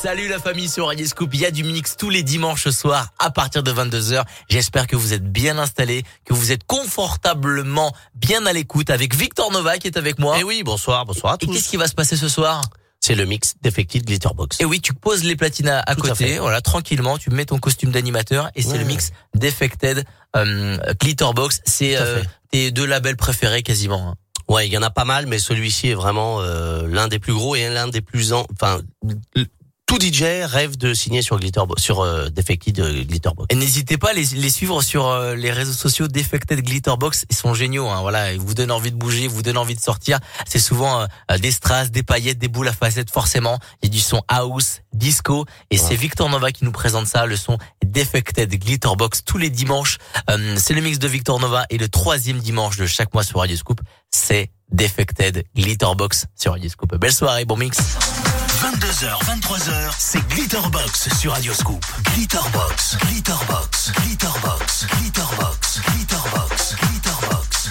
Salut la famille sur Radio Scoop. Il y a du mix tous les dimanches soirs à partir de 22h. J'espère que vous êtes bien installés, que vous êtes confortablement bien à l'écoute avec Victor Nova qui est avec moi. Et oui, bonsoir, bonsoir à Et tous. qu'est-ce qui va se passer ce soir? C'est le mix Defected Glitterbox. Et oui, tu poses les platines à, Tout côté, voilà, tranquillement, tu mets ton costume d'animateur et c'est Ouais. le mix Defected euh, Glitterbox. C'est euh, tes deux labels préférés quasiment. hein. Ouais, il y en a pas mal, mais celui-ci est vraiment euh, l'un des plus gros et l'un des plus en... enfin tout DJ rêve de signer sur Glitterbox, sur euh, Defected euh, Glitterbox. Et n'hésitez pas à les, les suivre sur euh, les réseaux sociaux Defected Glitterbox. Ils sont géniaux. Hein, voilà, ils vous donnent envie de bouger, ils vous donnent envie de sortir. C'est souvent euh, des strass, des paillettes, des boules à facettes. Forcément, il y a du son house, disco. Et c'est Victor Nova qui nous présente ça, le son Defected Glitterbox tous les dimanches. C'est le mix de Victor Nova et le troisième dimanche de chaque mois sur Radio Scoop, c'est Defected Glitterbox sur Radio Scoop. Belle soirée, bon mix. 22h, 23h, c'est Glitterbox sur Radioscoop. Glitterbox, Glitterbox, Glitterbox, Glitterbox, Glitterbox, Glitterbox, Glitterbox,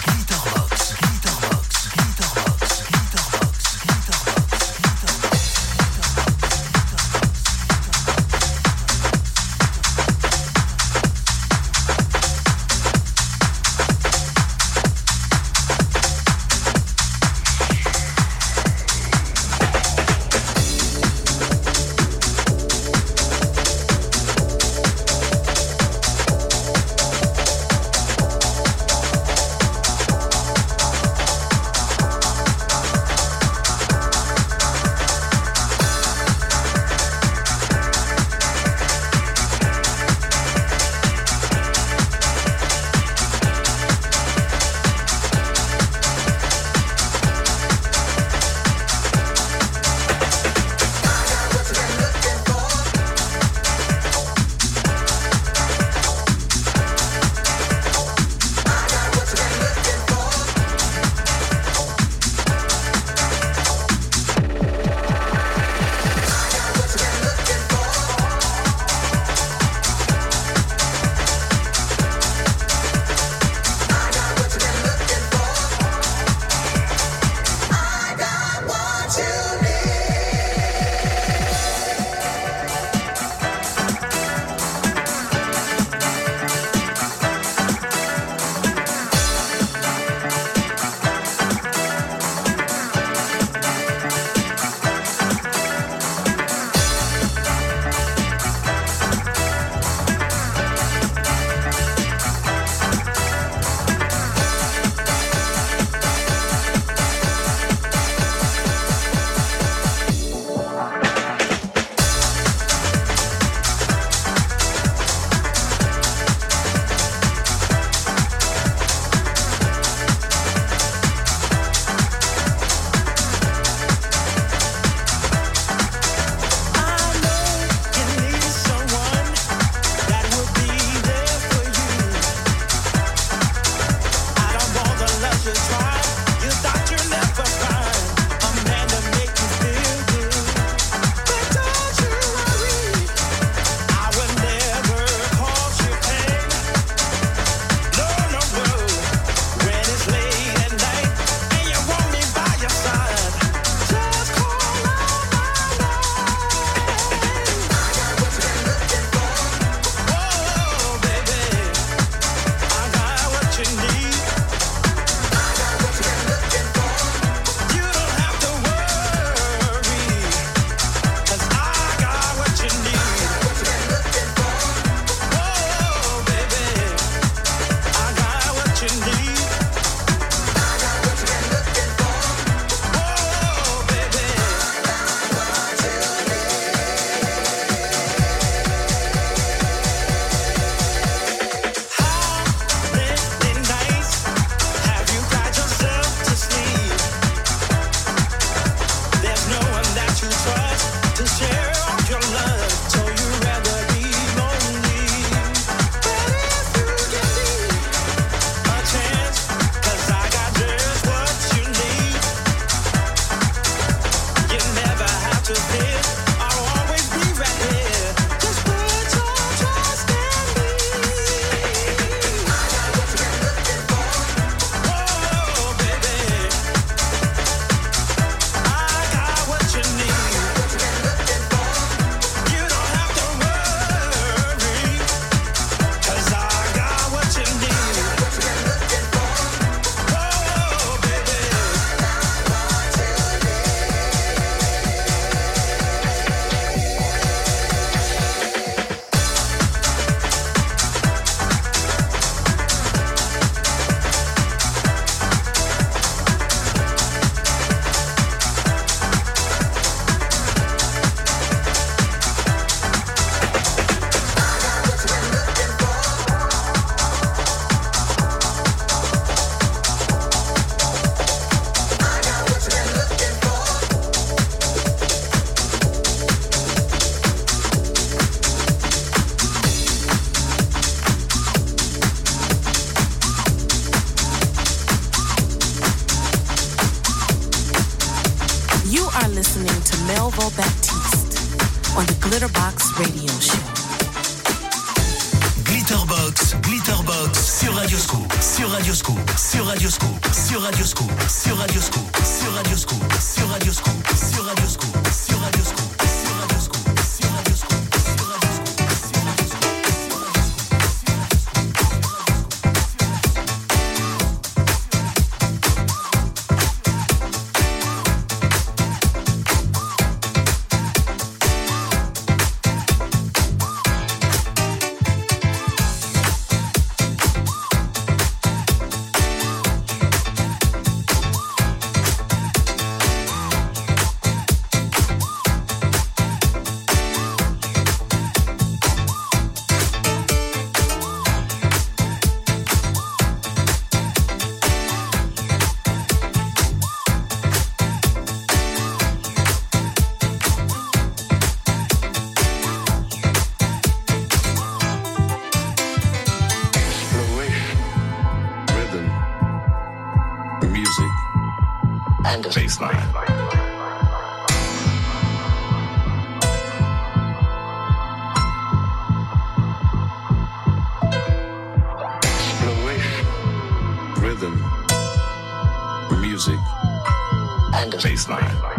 baseline.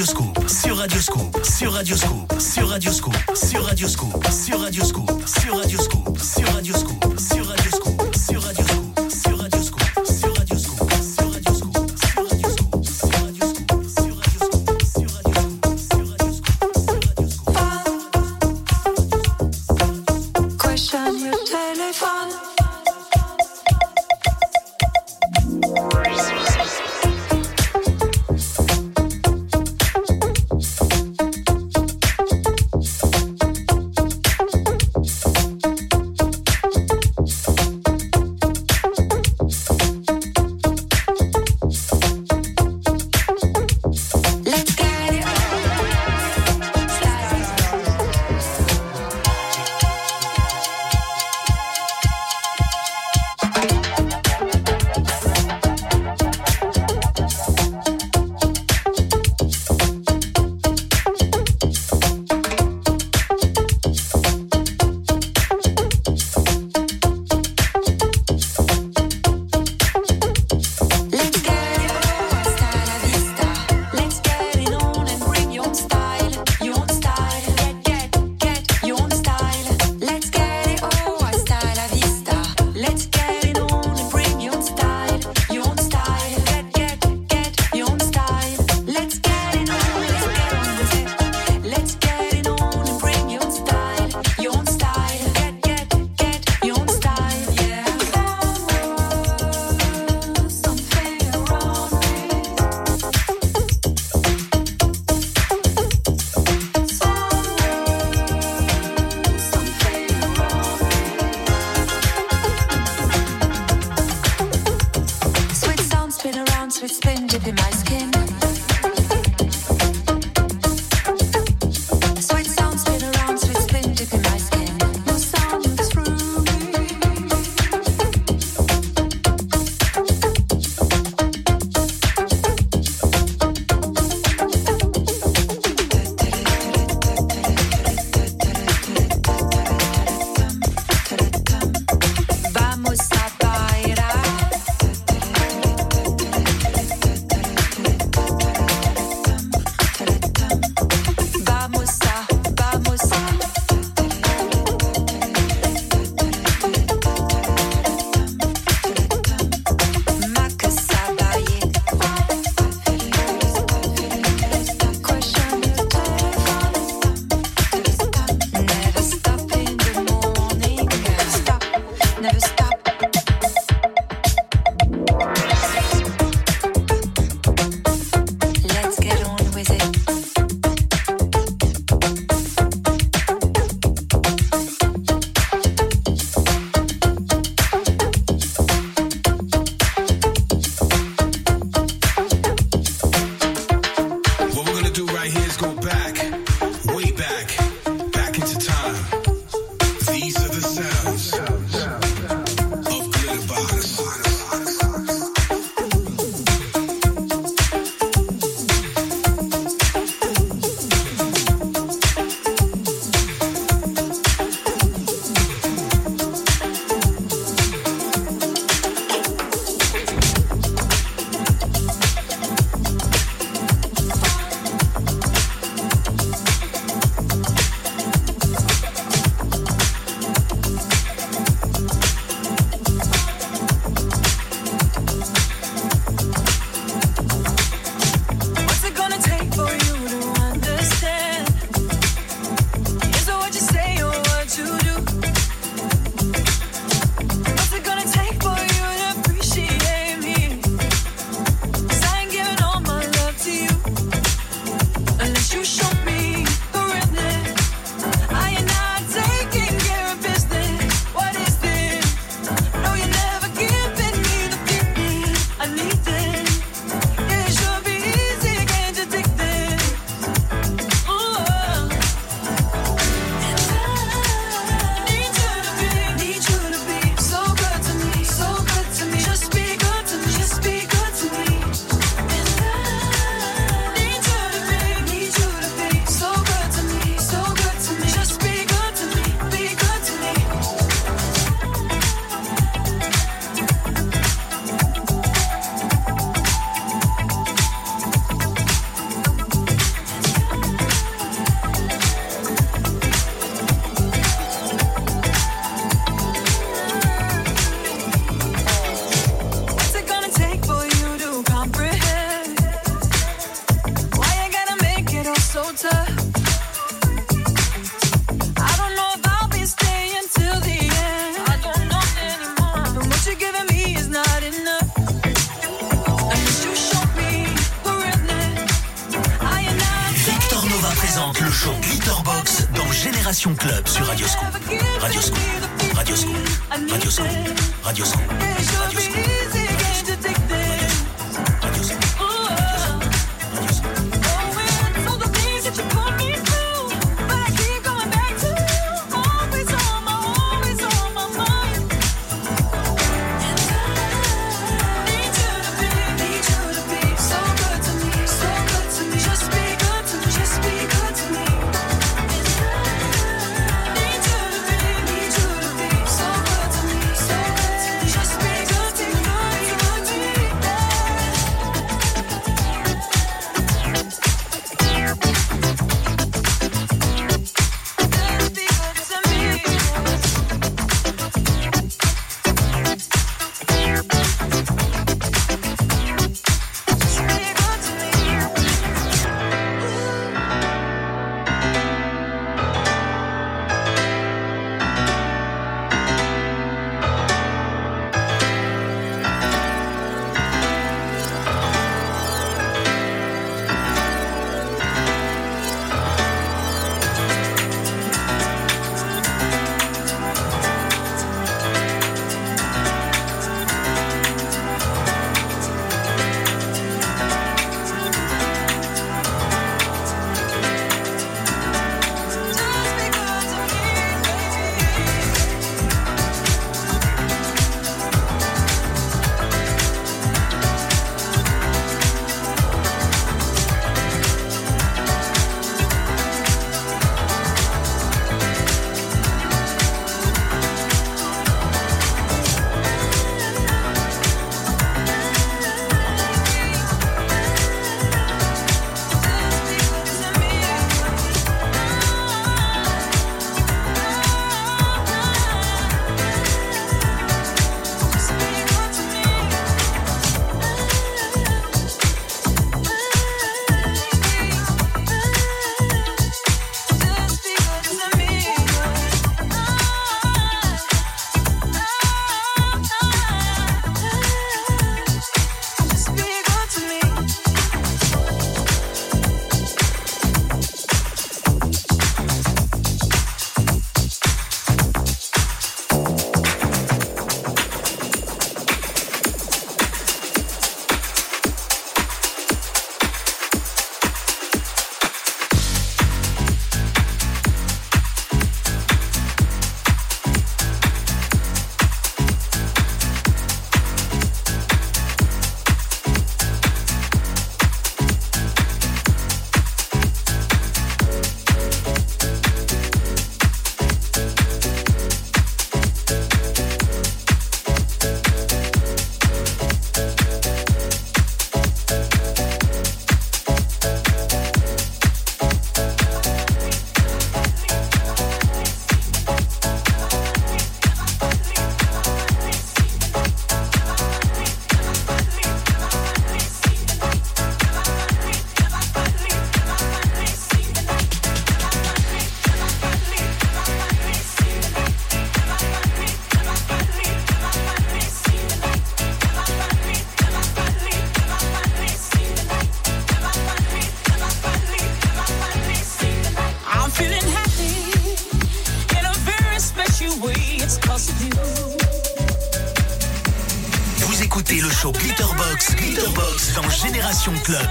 mayúscula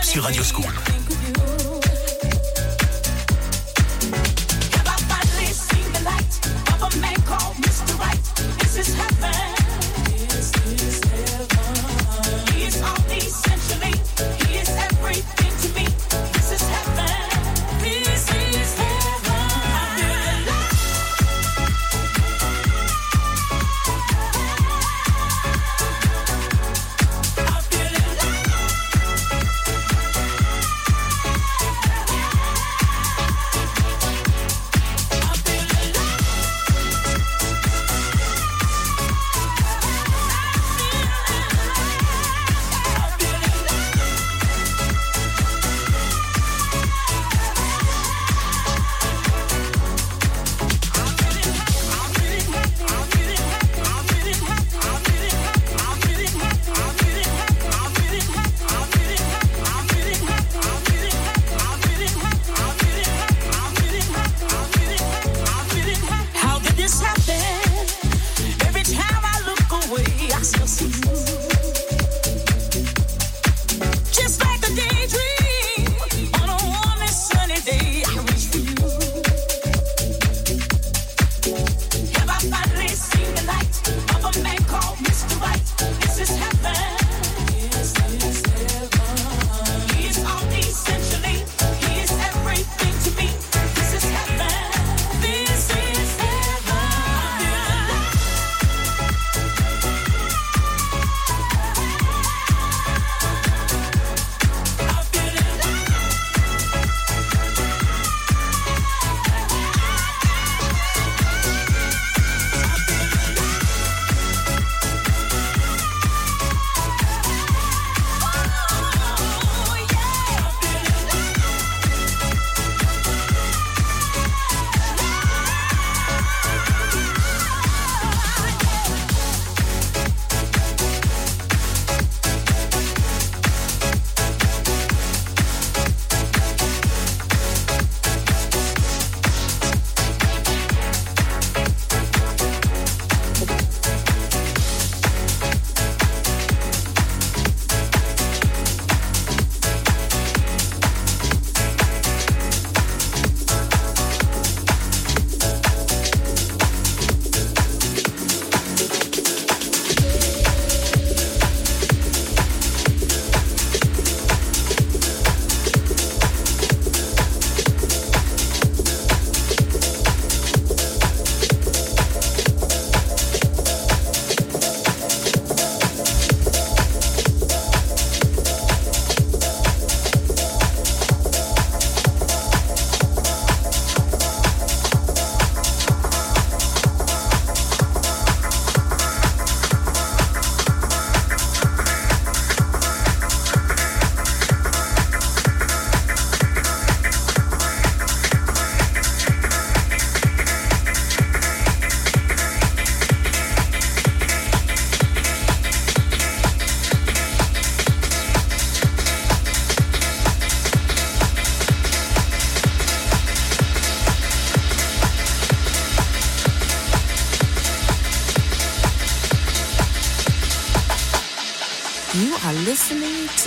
sur Radio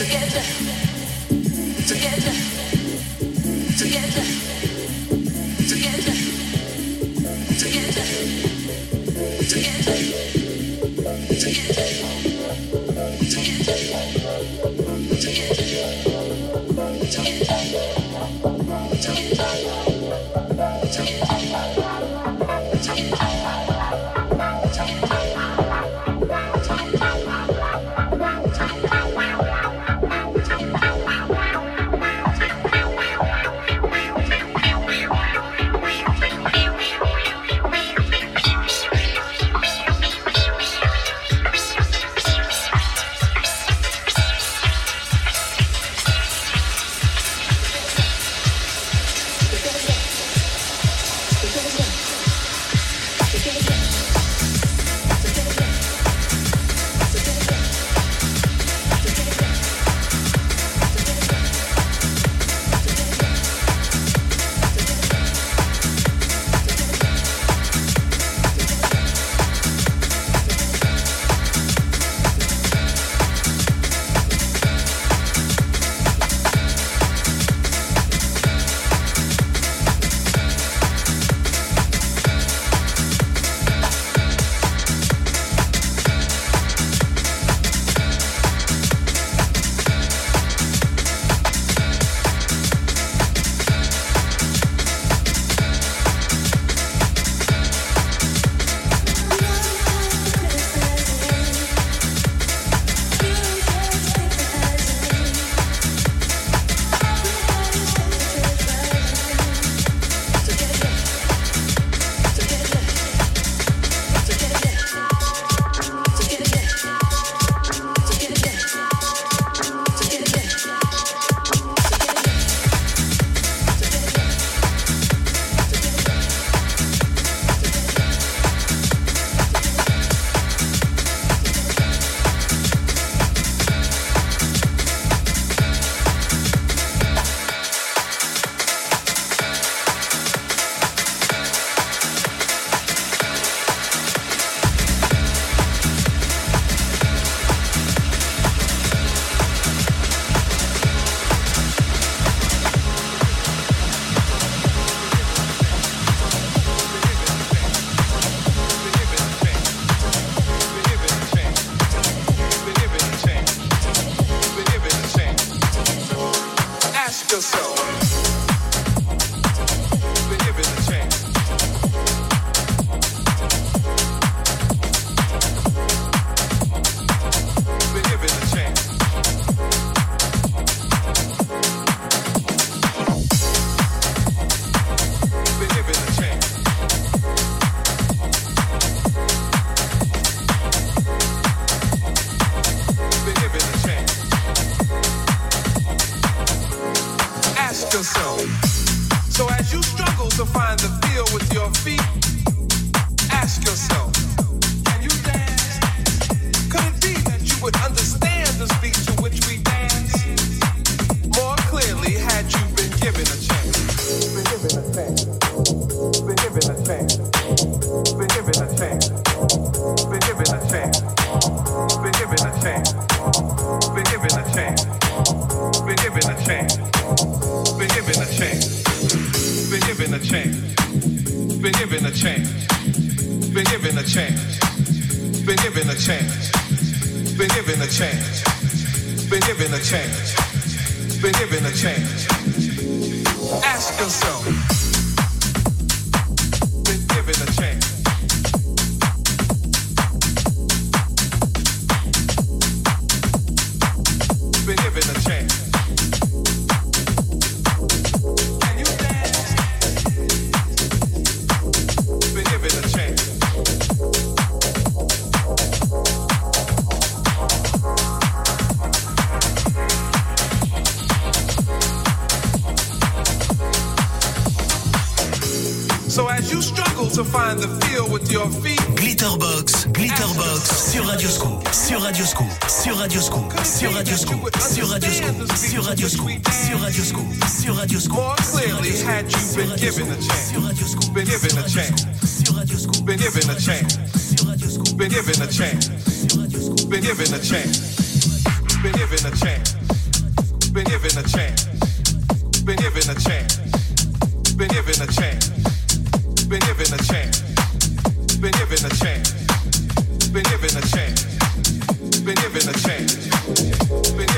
together, together, together. Glitterbox, sur Radioscoop, sur Radioscoop, sur Radioscoop, sur Radioscoop, sur Radioscoop, sur Radioscoop, sur Radioscoop, sur Radioscoop, more clearly had you been given a chance, been given a chance, been given a chance, been given a chance, been given a chance, been given a chance, been given a chance, been given a chance, been given a chance, been given a chance, been given a chance, been given a chance, been given a chance, been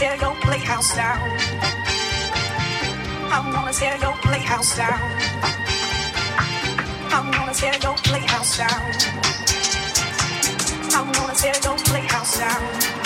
I'm gonna tear your playhouse down. I'm gonna tear your playhouse down. I'm gonna tear your playhouse down. I'm gonna tear your playhouse down.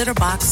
litter box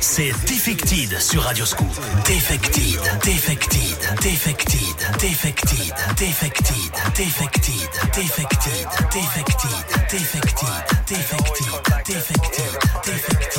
c'est Defected sur Radio Scoop. Defected, Defected, Defected, Defected, Defected, Defected, Defected, Defected, Defected, Defected, Defected, Defected, Defected, Defected,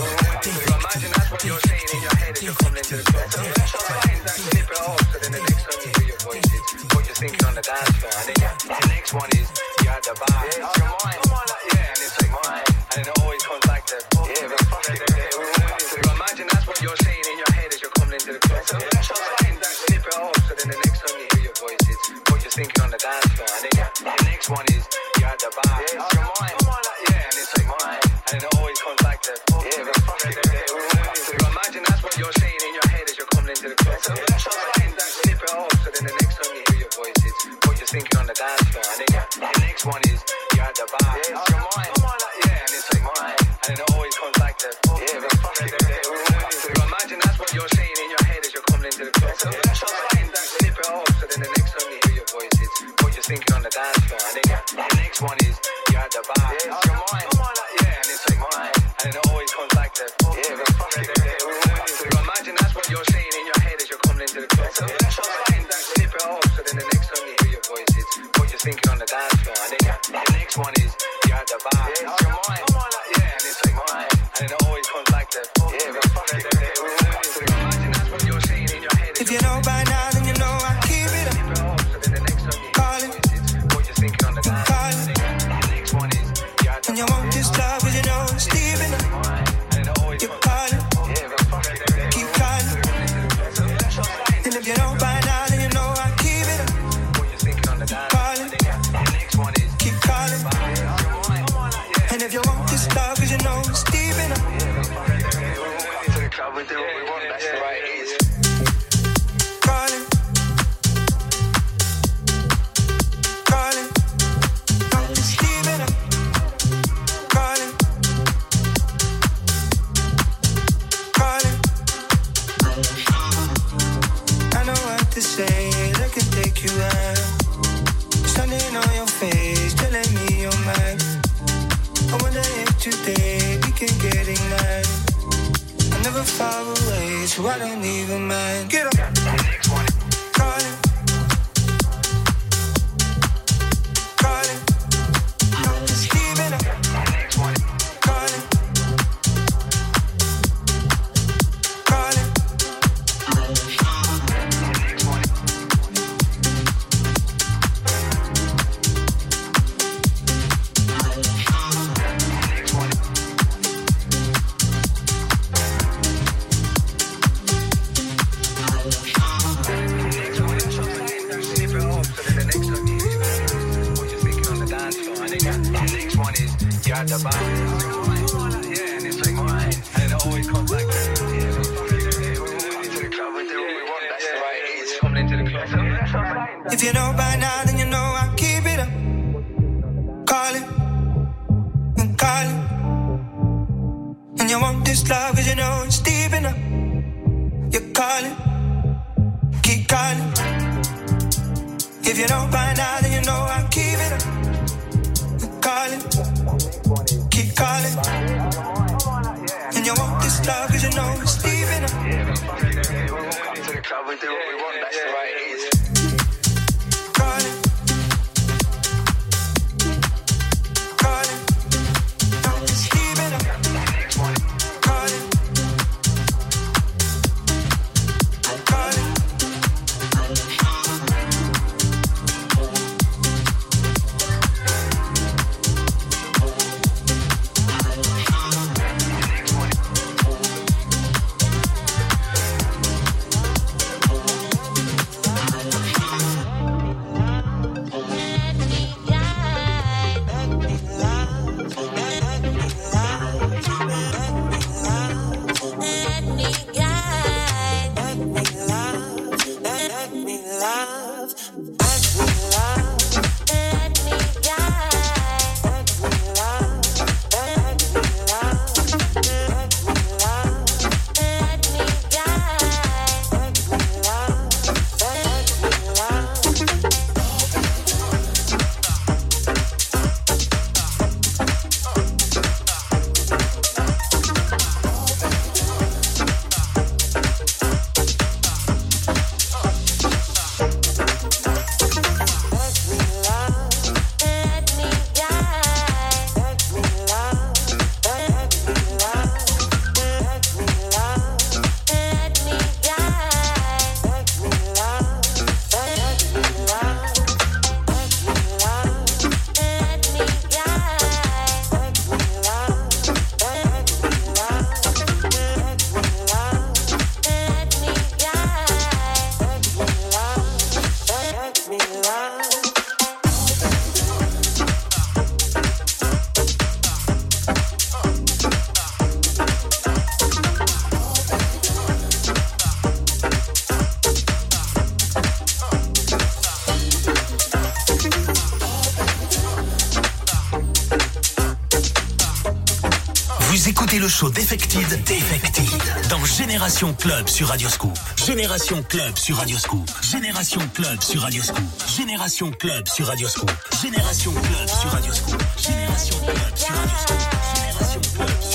morceau d'Effected, d'Effected, dans Génération Club sur Radioscoop. Génération Club sur Radioscoop. Génération Club sur Radioscoop. Génération Club sur Radioscoop. Génération Club sur Radioscoop. Génération Club sur Radioscoop. Génération Club. Sur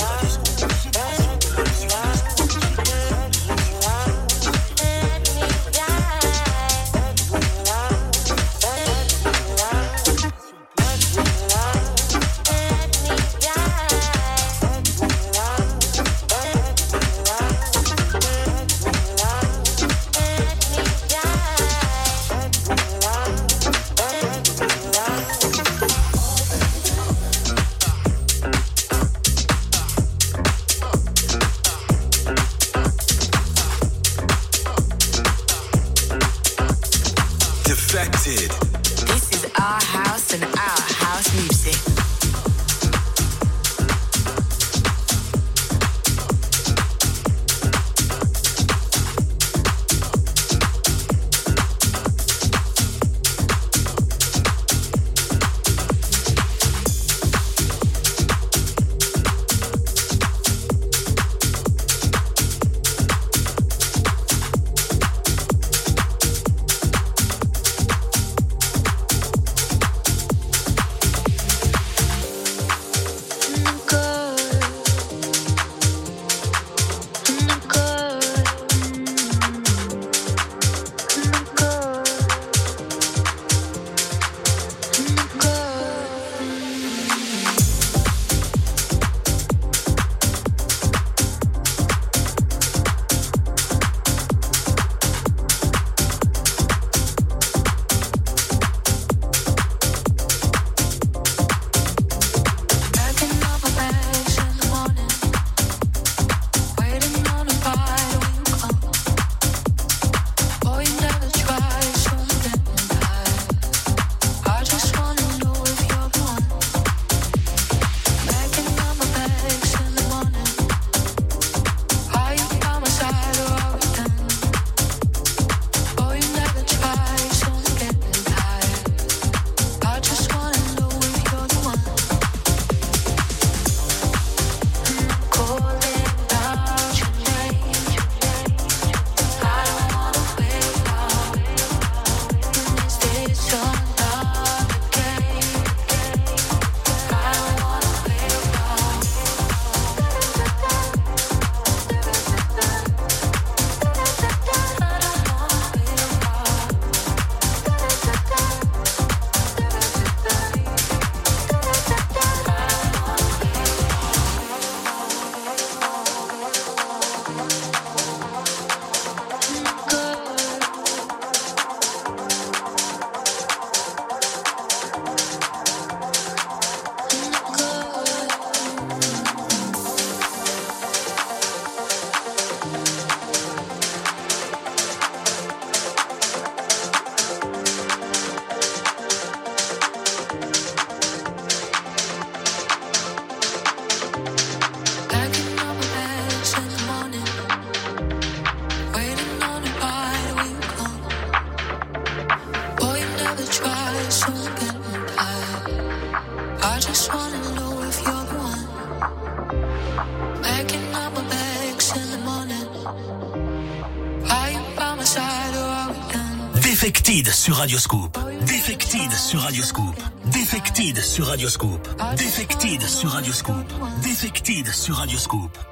Radioscoop. Defected sur Radioscoop. Defected sur Radioscoop. Defected sur Radioscoop. Defected sur Radioscoop.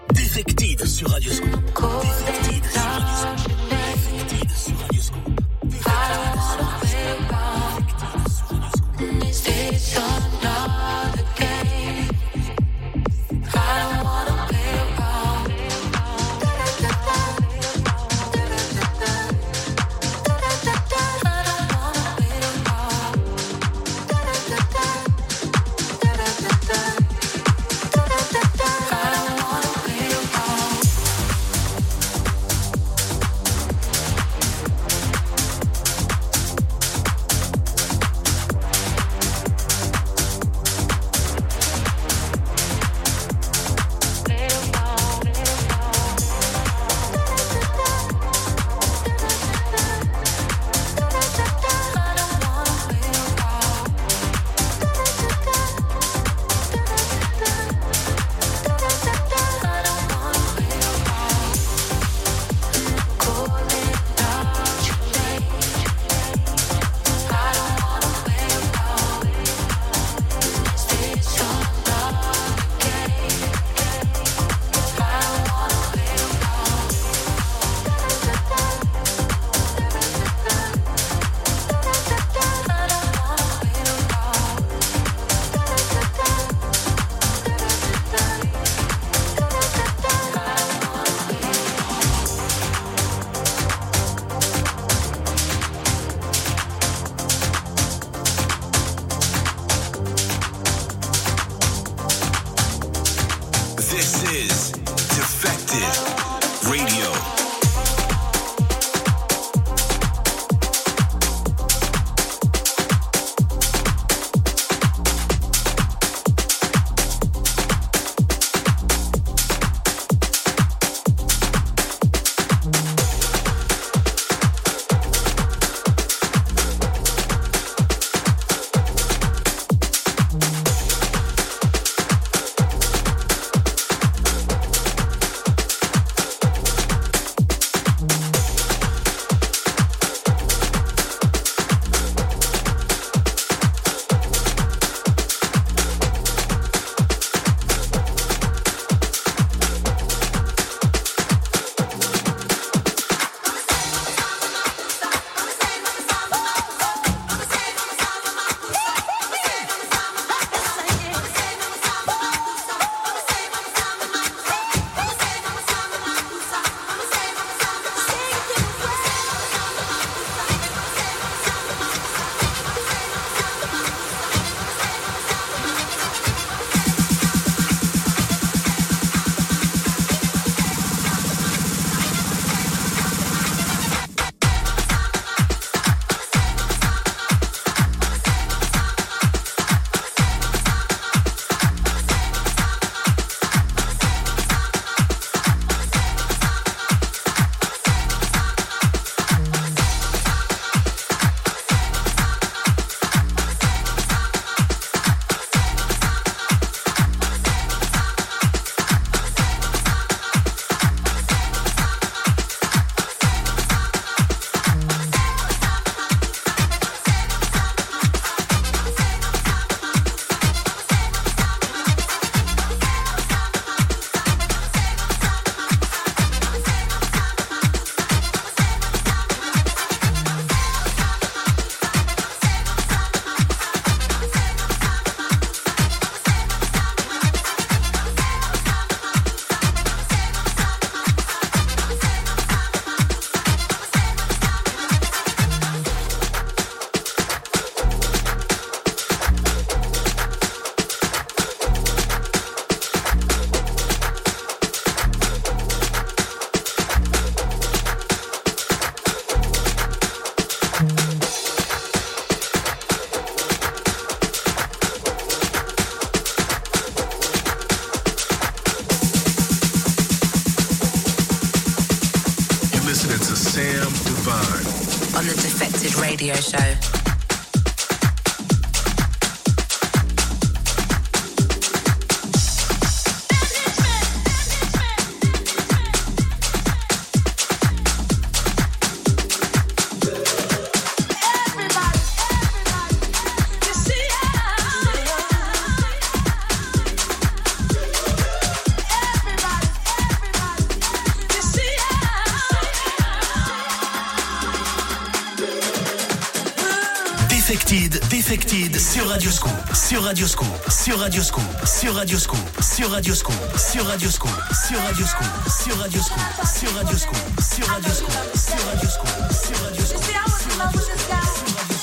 Defected sur Radioscoop, sur Radioscoop, sur Radioscoop, sur Radioscoop, sur Radioscoop, sur Radioscoop, sur Radioscoop, sur Radioscoop, sur Radioscoop, sur Radioscoop, sur Radioscoop. See, I was in love with this guy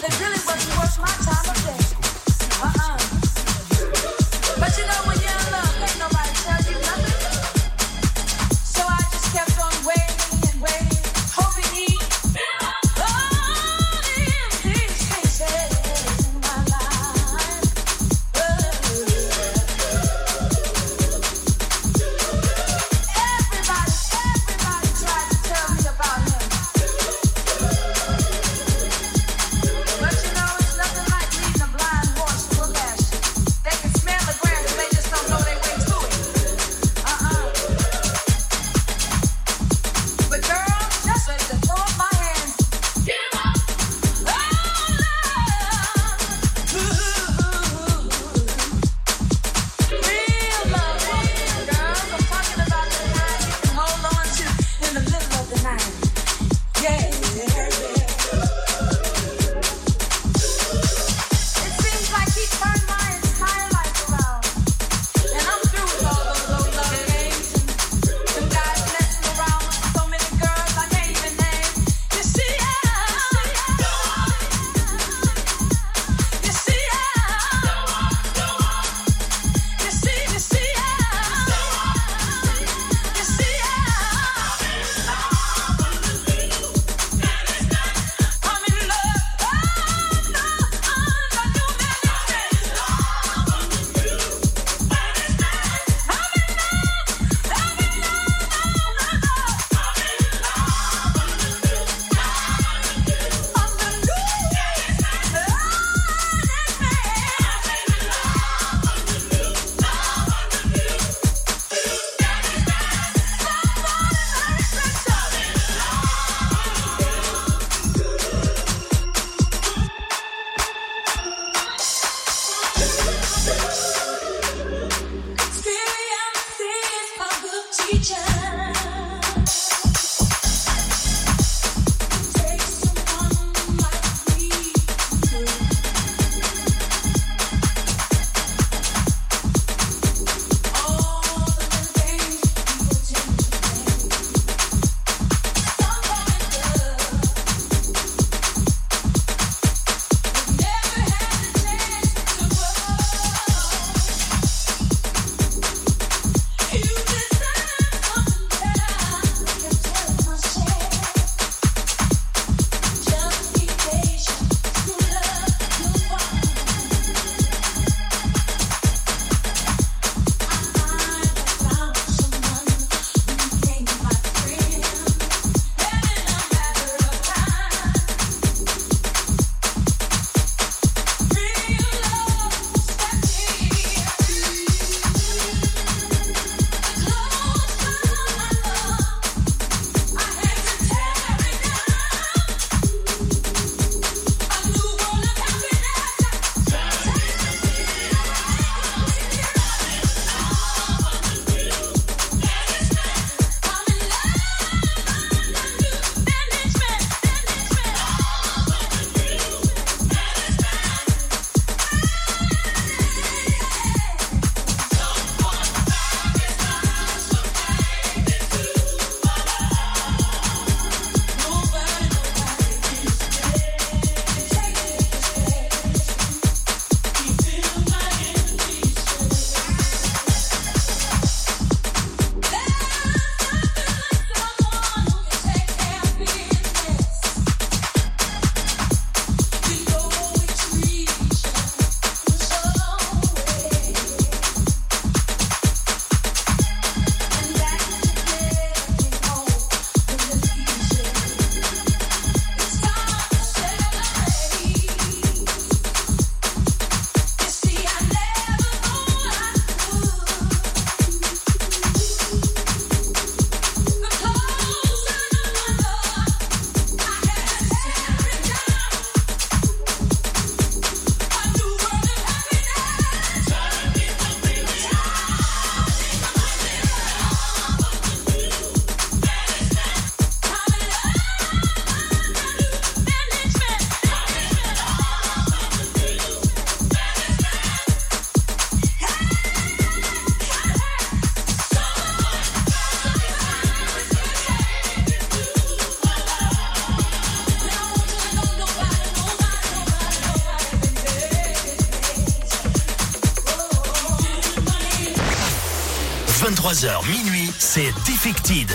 that really wasn't worth my.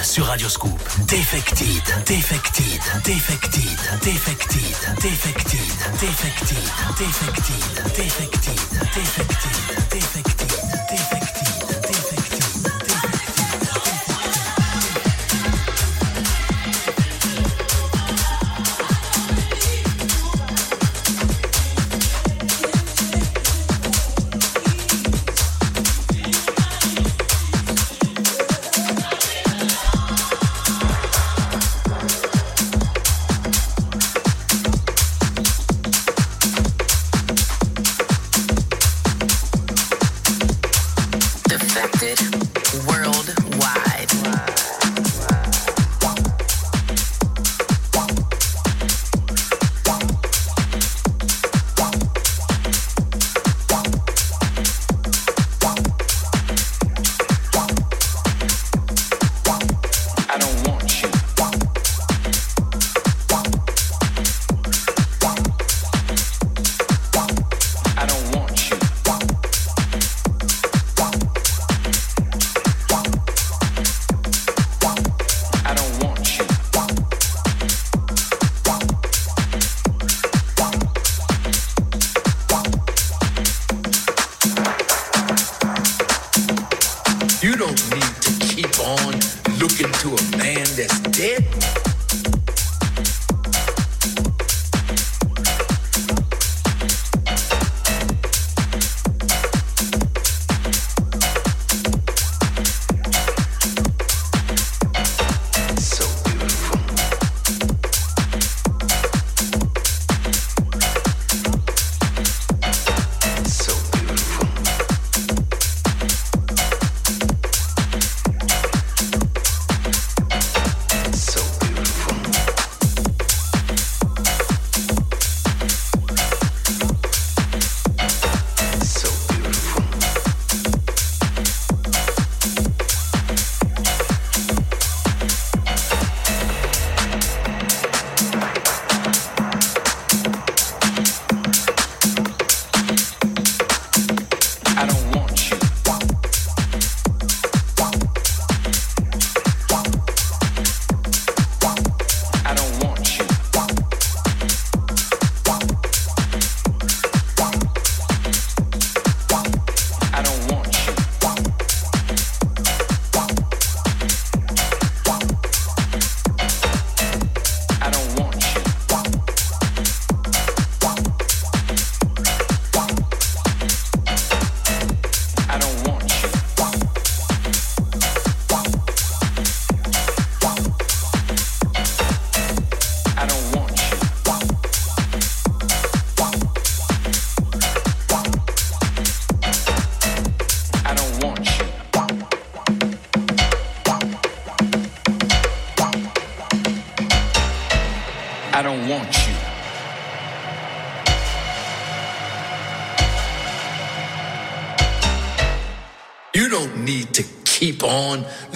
sur Radioscoop. Defected, defected, defected, defected, defected, defected, defected, defected, defected, defected.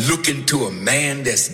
looking to a man that's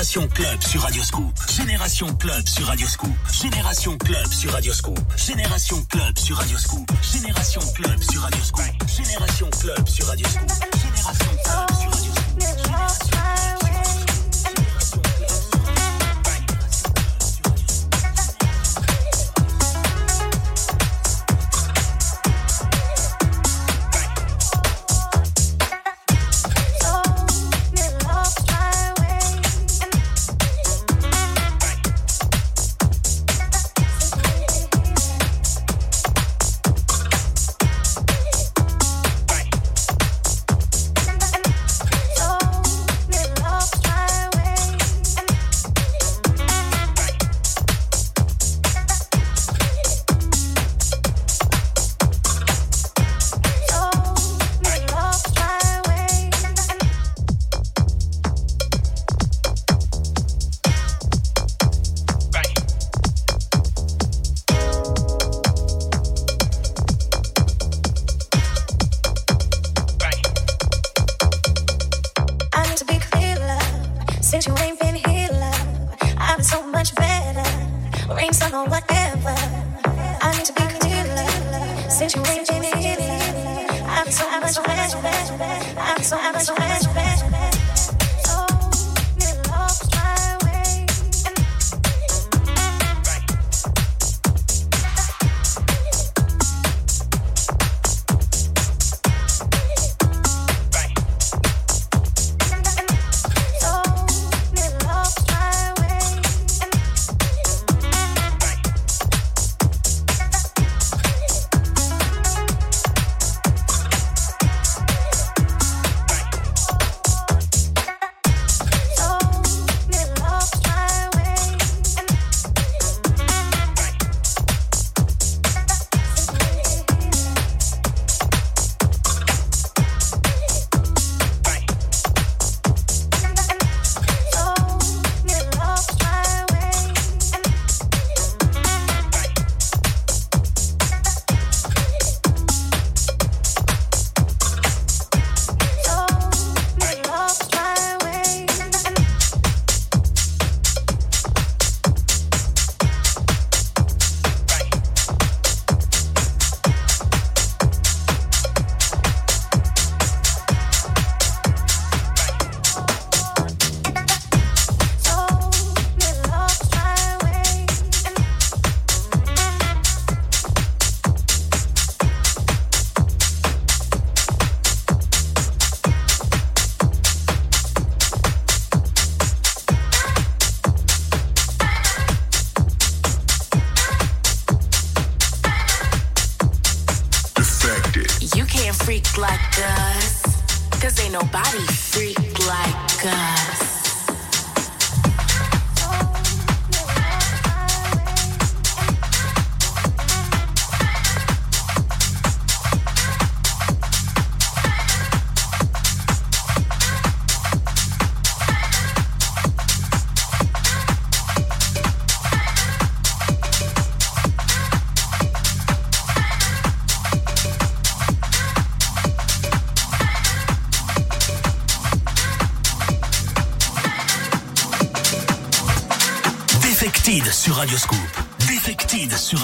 Génération Club sur Radioscoop. Génération Club sur Radioscoop. Génération Club sur Radioscoop. Génération Club sur Radioscoop. Génération Club sur Radioscoop. Génération Club sur Radioscoop.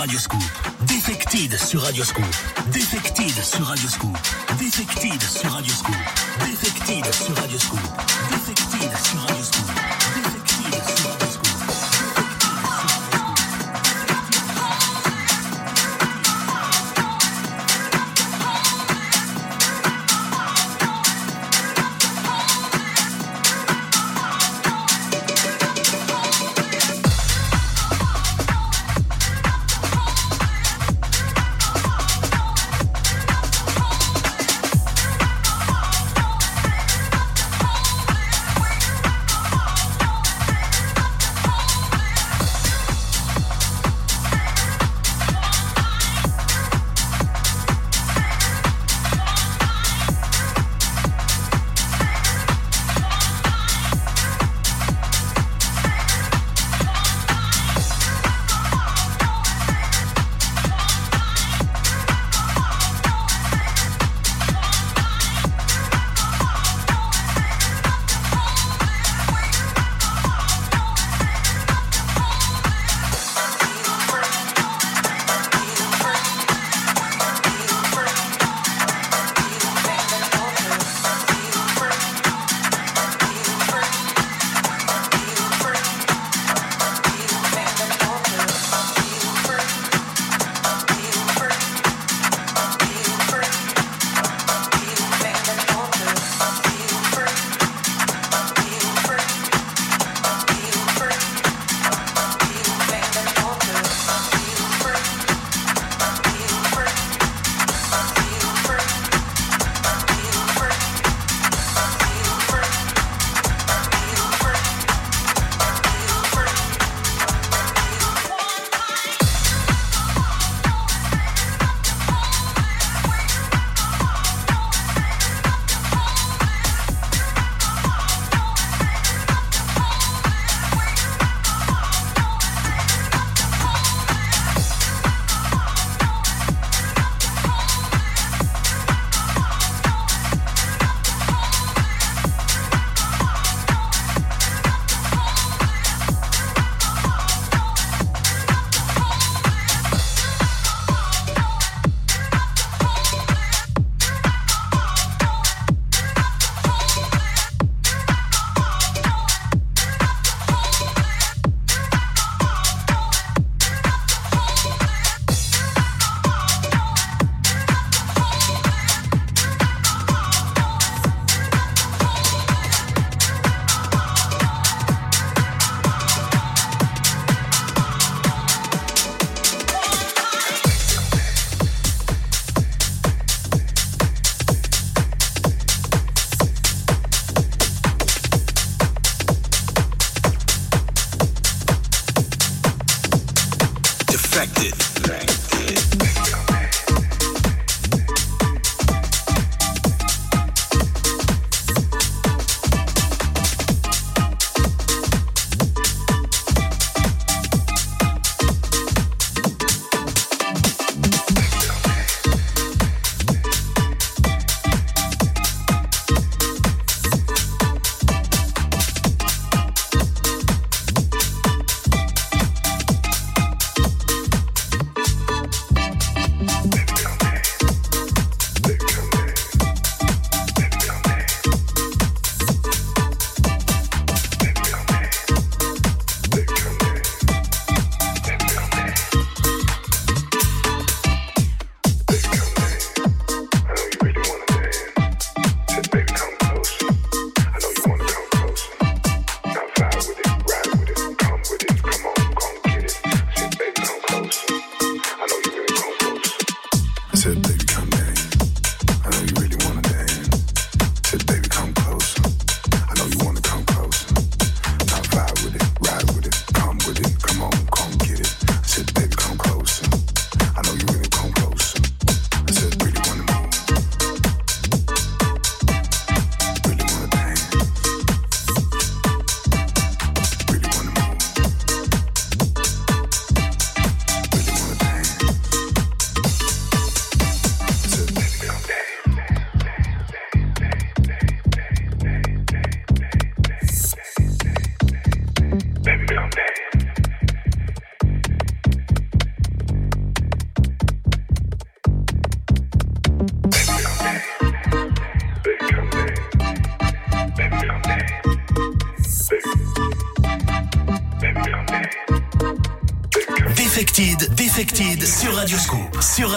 Radioscoop. Defected sur Radioscoop. Defected sur Radioscoop. Defected sur Radioscoop. Defected sur Radio Radioscoop.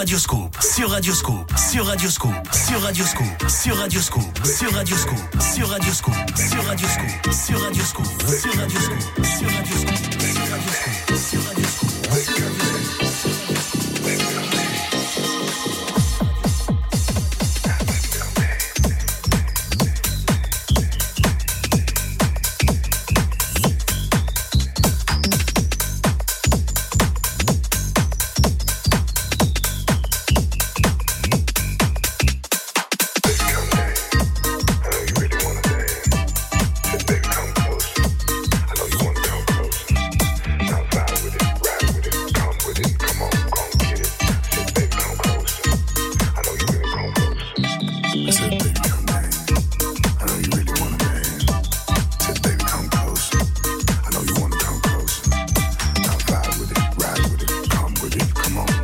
Radioscope, sur Radioscope, sur Radioscope, sur Radioscope, sur Radioscope, sur Radioscope, sur Radioscope, sur Radioscope, sur Radioscope, sur Radioscope, sur Radioscope. come on.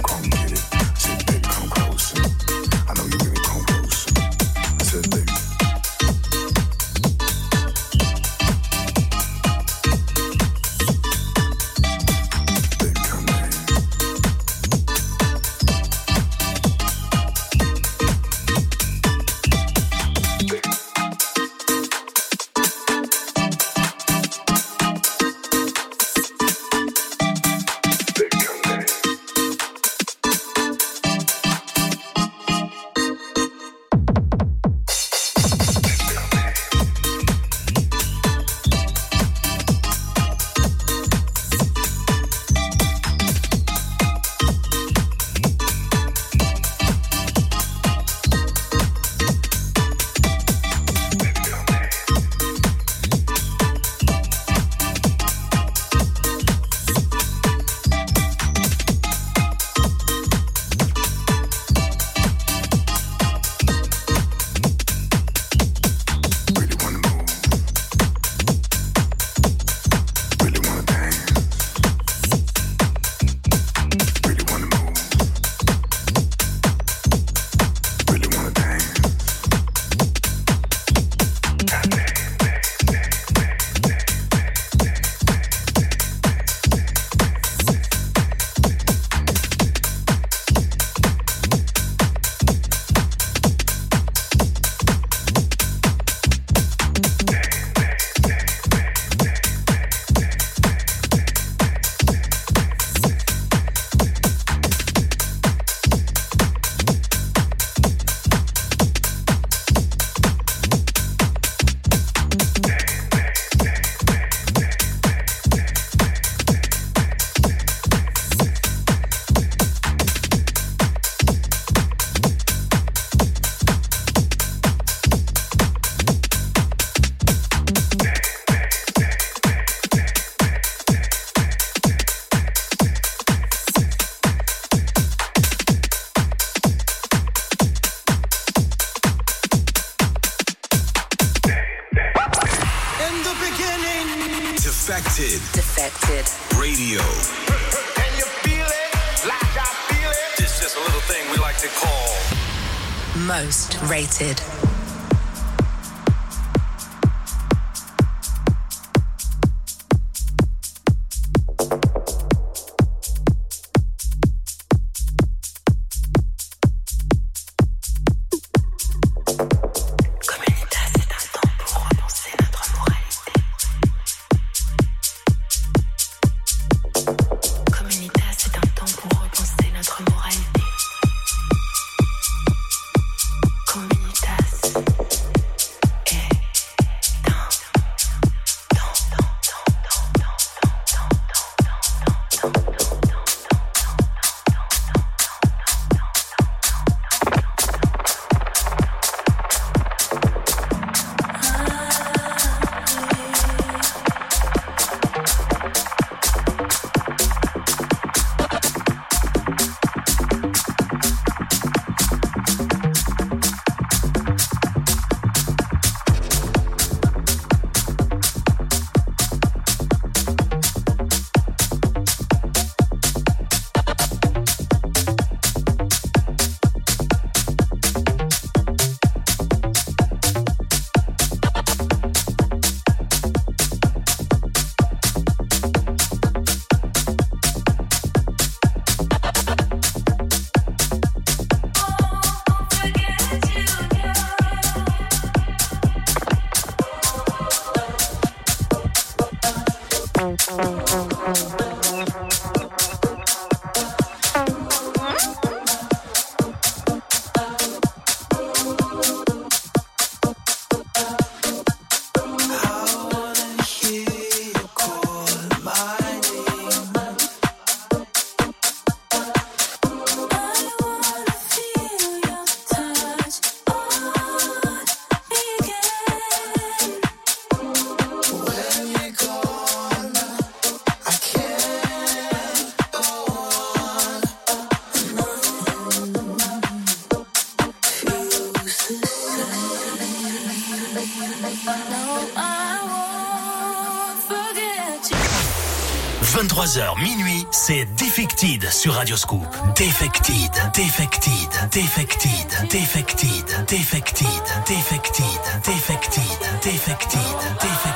sur Radioscoop. Defected, defected, defected, defected, defected, defected, defected, defected, defected.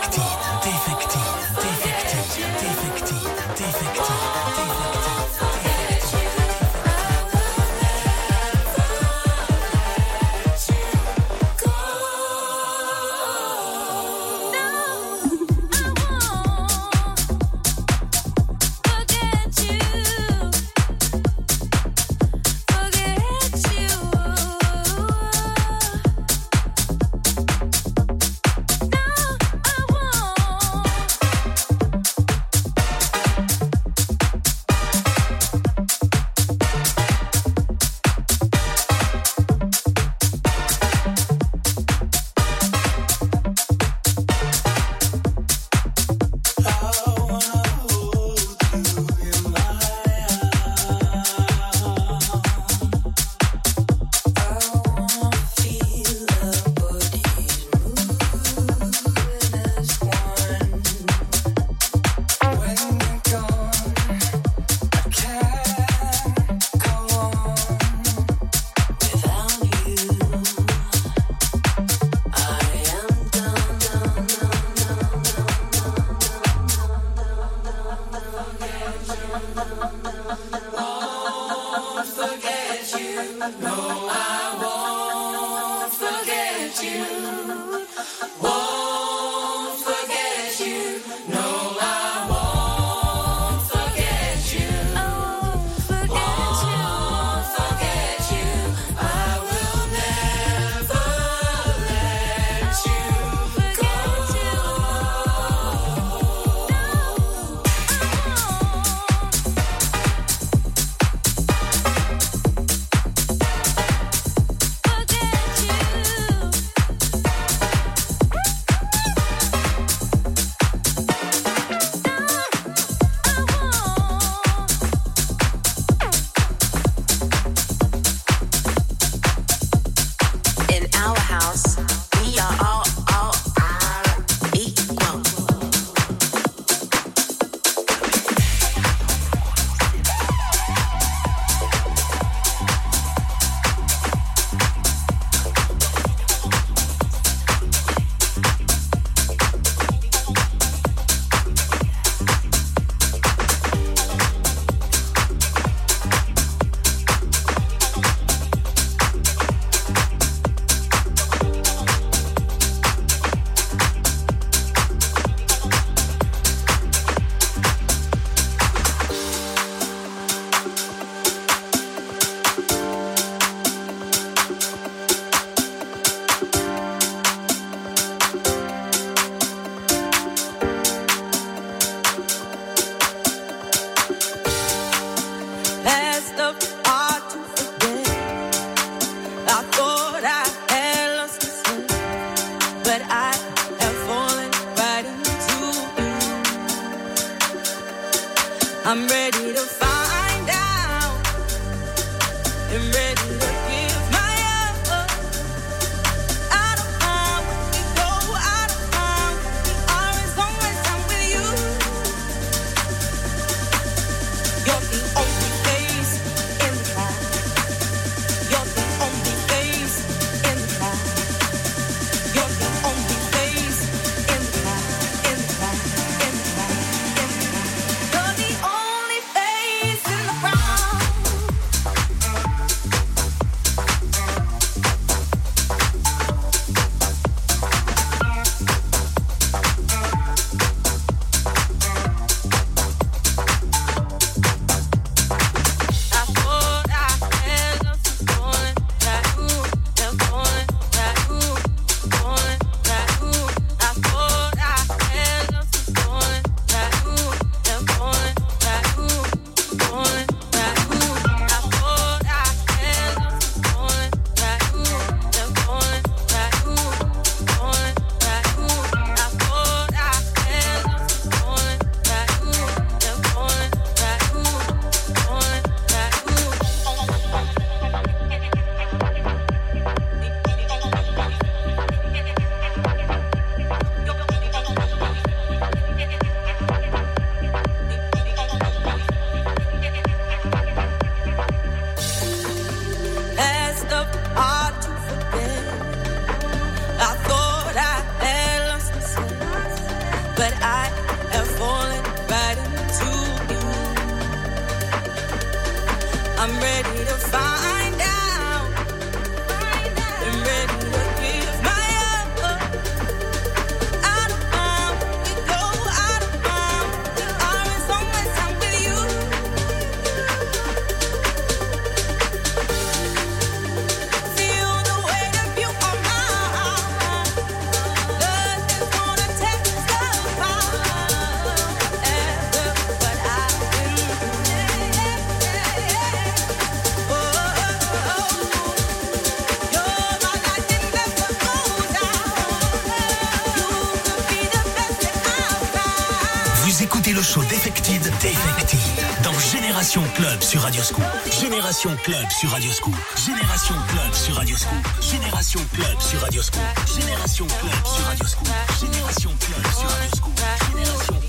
Vous écoutez le show Defected, Defected, dans Génération Club sur Radio Scoop. Génération Club sur Radio Scoop. Génération Club sur Radio Scoop. Génération Club sur Radio Scoop. Génération Club sur Radio Scoop. Génération Club sur Radio Scoop.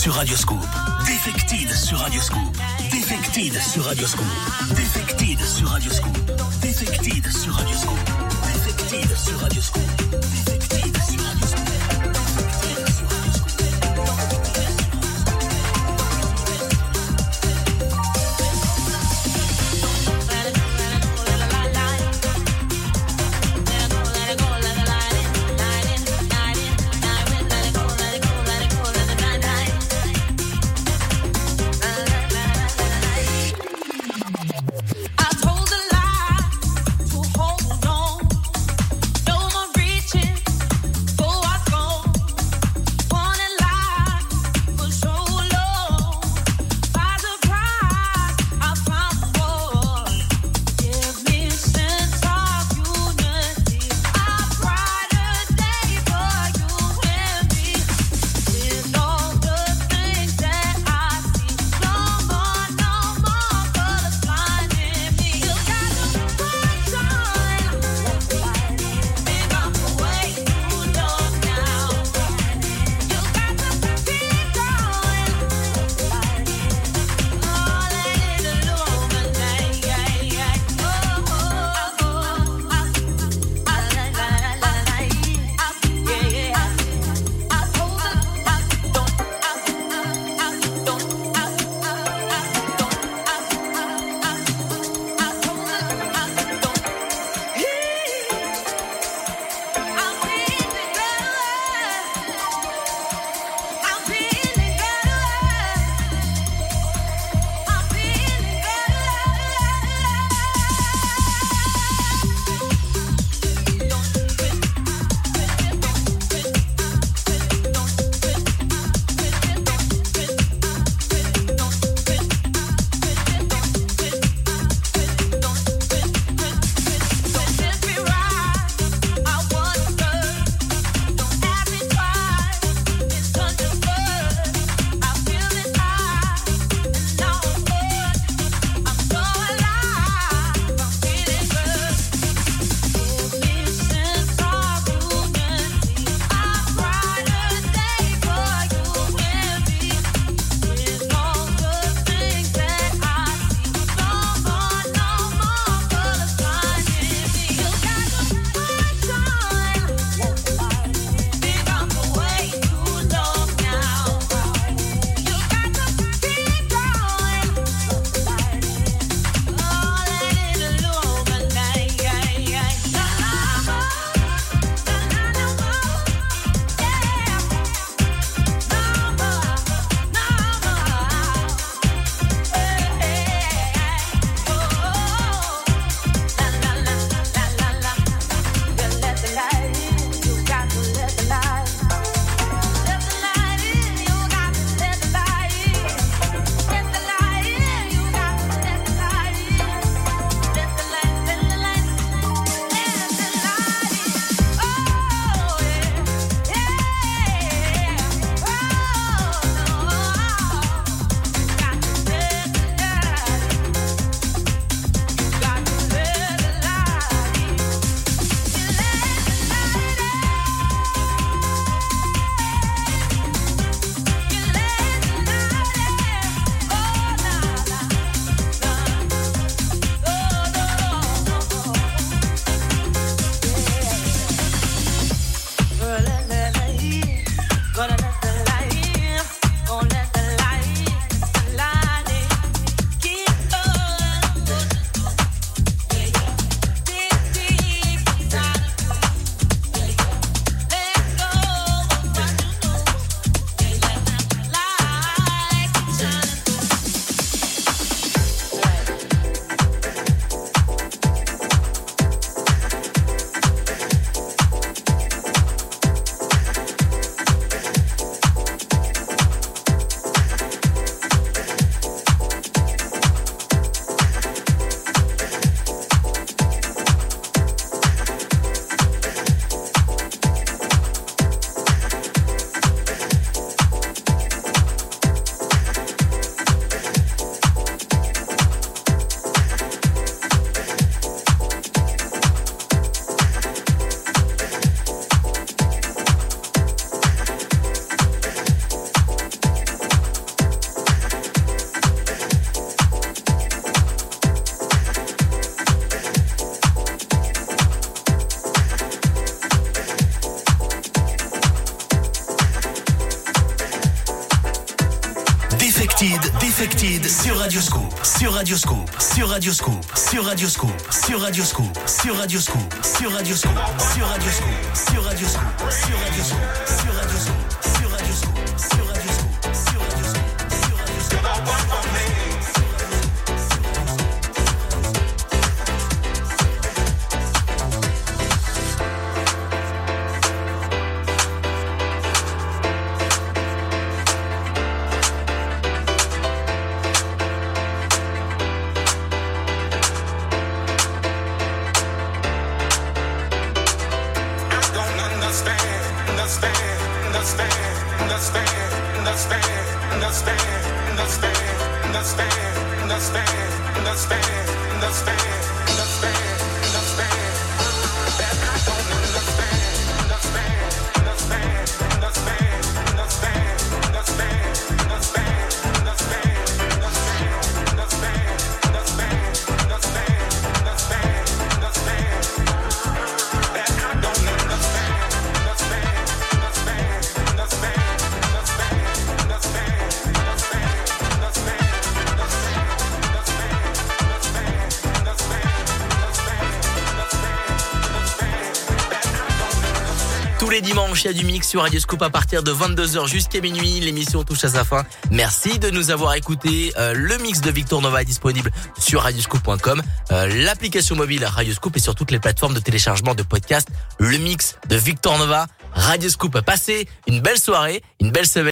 Sur Radioscoop. Defected sur Radioscoop. Defected sur Radioscoop. Defected sur Radioscoop. Defected sur Radioscoop. Defected sur Radioscoop. Scoop, sur Radio Scoop, sur Radio Scoop, sur Radio Scoop, sur Radio Scoop, sur Radio Scoop, sur Radio Scoop, sur Radio Scoop, sur Radio Scoop, sur Radio Scoop, sur Radio Scoop, sur Du mix sur Radio Scoop à partir de 22h jusqu'à minuit. L'émission touche à sa fin. Merci de nous avoir écoutés. Euh, le mix de Victor Nova est disponible sur radioscoop.com. Euh, L'application mobile Radio Scoop est sur toutes les plateformes de téléchargement de podcasts. Le mix de Victor Nova, Radio Scoop. Passez une belle soirée, une belle semaine.